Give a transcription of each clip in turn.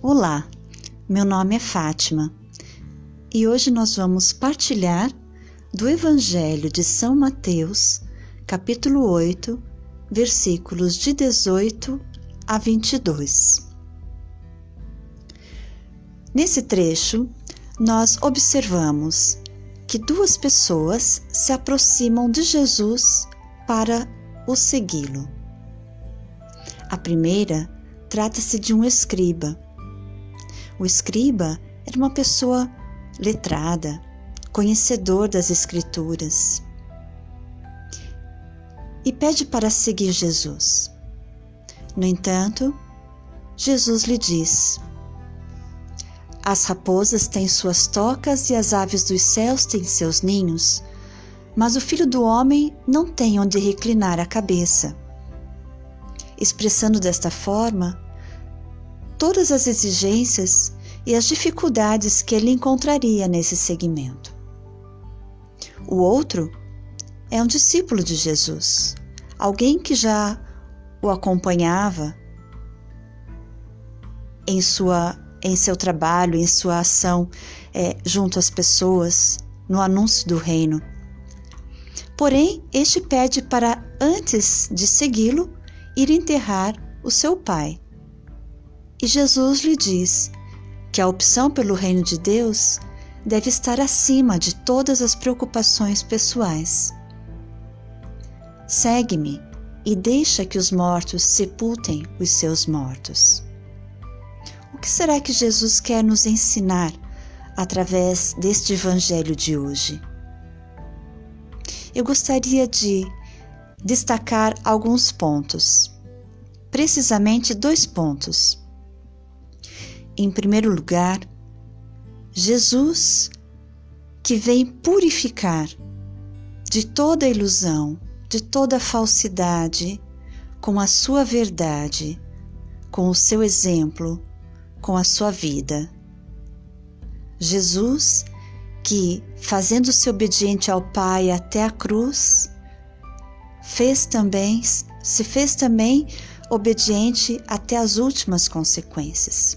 Olá, meu nome é Fátima e hoje nós vamos partilhar do Evangelho de São Mateus, capítulo 8, versículos de 18 a 22. Nesse trecho, nós observamos que duas pessoas se aproximam de Jesus para o segui-lo. A primeira trata-se de um escriba o escriba era uma pessoa letrada, conhecedor das Escrituras. E pede para seguir Jesus. No entanto, Jesus lhe diz: As raposas têm suas tocas e as aves dos céus têm seus ninhos, mas o filho do homem não tem onde reclinar a cabeça. Expressando desta forma, todas as exigências e as dificuldades que ele encontraria nesse segmento. O outro é um discípulo de Jesus, alguém que já o acompanhava em sua em seu trabalho, em sua ação é, junto às pessoas, no anúncio do reino. Porém, este pede para, antes de segui-lo, ir enterrar o seu pai. E Jesus lhe diz que a opção pelo reino de Deus deve estar acima de todas as preocupações pessoais. Segue-me e deixa que os mortos sepultem os seus mortos. O que será que Jesus quer nos ensinar através deste evangelho de hoje? Eu gostaria de destacar alguns pontos, precisamente dois pontos. Em primeiro lugar, Jesus que vem purificar de toda ilusão, de toda falsidade, com a sua verdade, com o seu exemplo, com a sua vida. Jesus, que, fazendo-se obediente ao Pai até a cruz, fez também, se fez também obediente até as últimas consequências.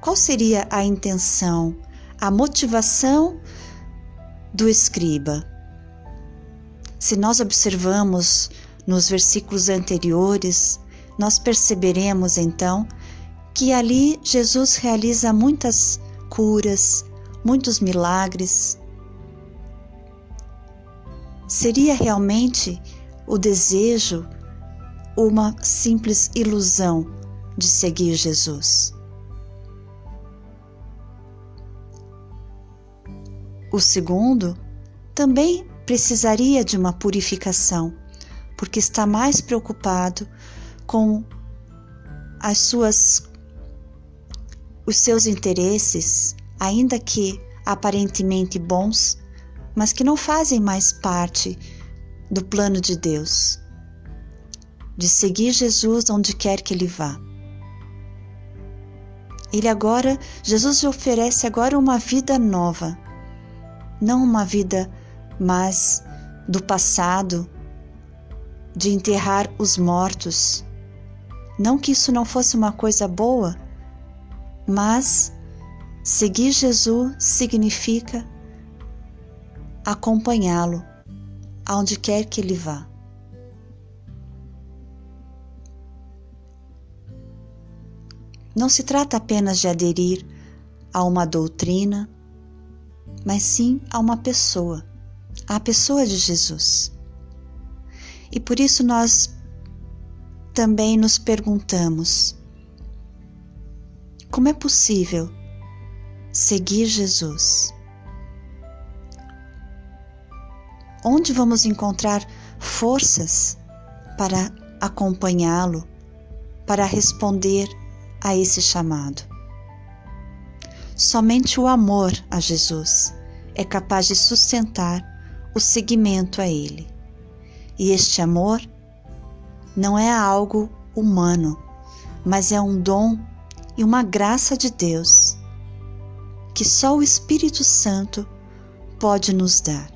Qual seria a intenção, a motivação do escriba? Se nós observamos nos versículos anteriores, nós perceberemos então que ali Jesus realiza muitas curas, muitos milagres. Seria realmente o desejo uma simples ilusão de seguir Jesus? O segundo também precisaria de uma purificação, porque está mais preocupado com as suas os seus interesses, ainda que aparentemente bons, mas que não fazem mais parte do plano de Deus, de seguir Jesus onde quer que ele vá. Ele agora, Jesus lhe oferece agora uma vida nova, não uma vida mais do passado, de enterrar os mortos. Não que isso não fosse uma coisa boa, mas seguir Jesus significa acompanhá-lo aonde quer que ele vá. Não se trata apenas de aderir a uma doutrina, mas sim a uma pessoa, a pessoa de Jesus. E por isso nós também nos perguntamos: como é possível seguir Jesus? Onde vamos encontrar forças para acompanhá-lo, para responder a esse chamado? Somente o amor a Jesus é capaz de sustentar o seguimento a Ele. E este amor não é algo humano, mas é um dom e uma graça de Deus que só o Espírito Santo pode nos dar.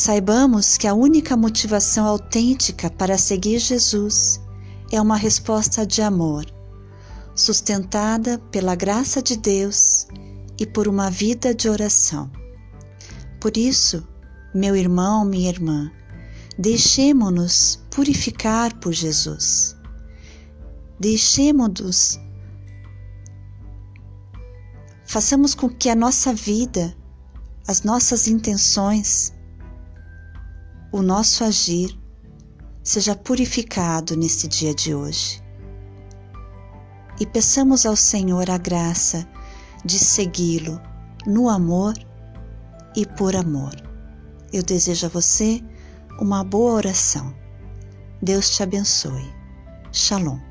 Saibamos que a única motivação autêntica para seguir Jesus é uma resposta de amor, sustentada pela graça de Deus e por uma vida de oração. Por isso, meu irmão, minha irmã, deixemo-nos purificar por Jesus. Deixemo-nos Façamos com que a nossa vida, as nossas intenções, o nosso agir seja purificado nesse dia de hoje. E peçamos ao Senhor a graça de segui-lo no amor e por amor. Eu desejo a você uma boa oração. Deus te abençoe. Shalom.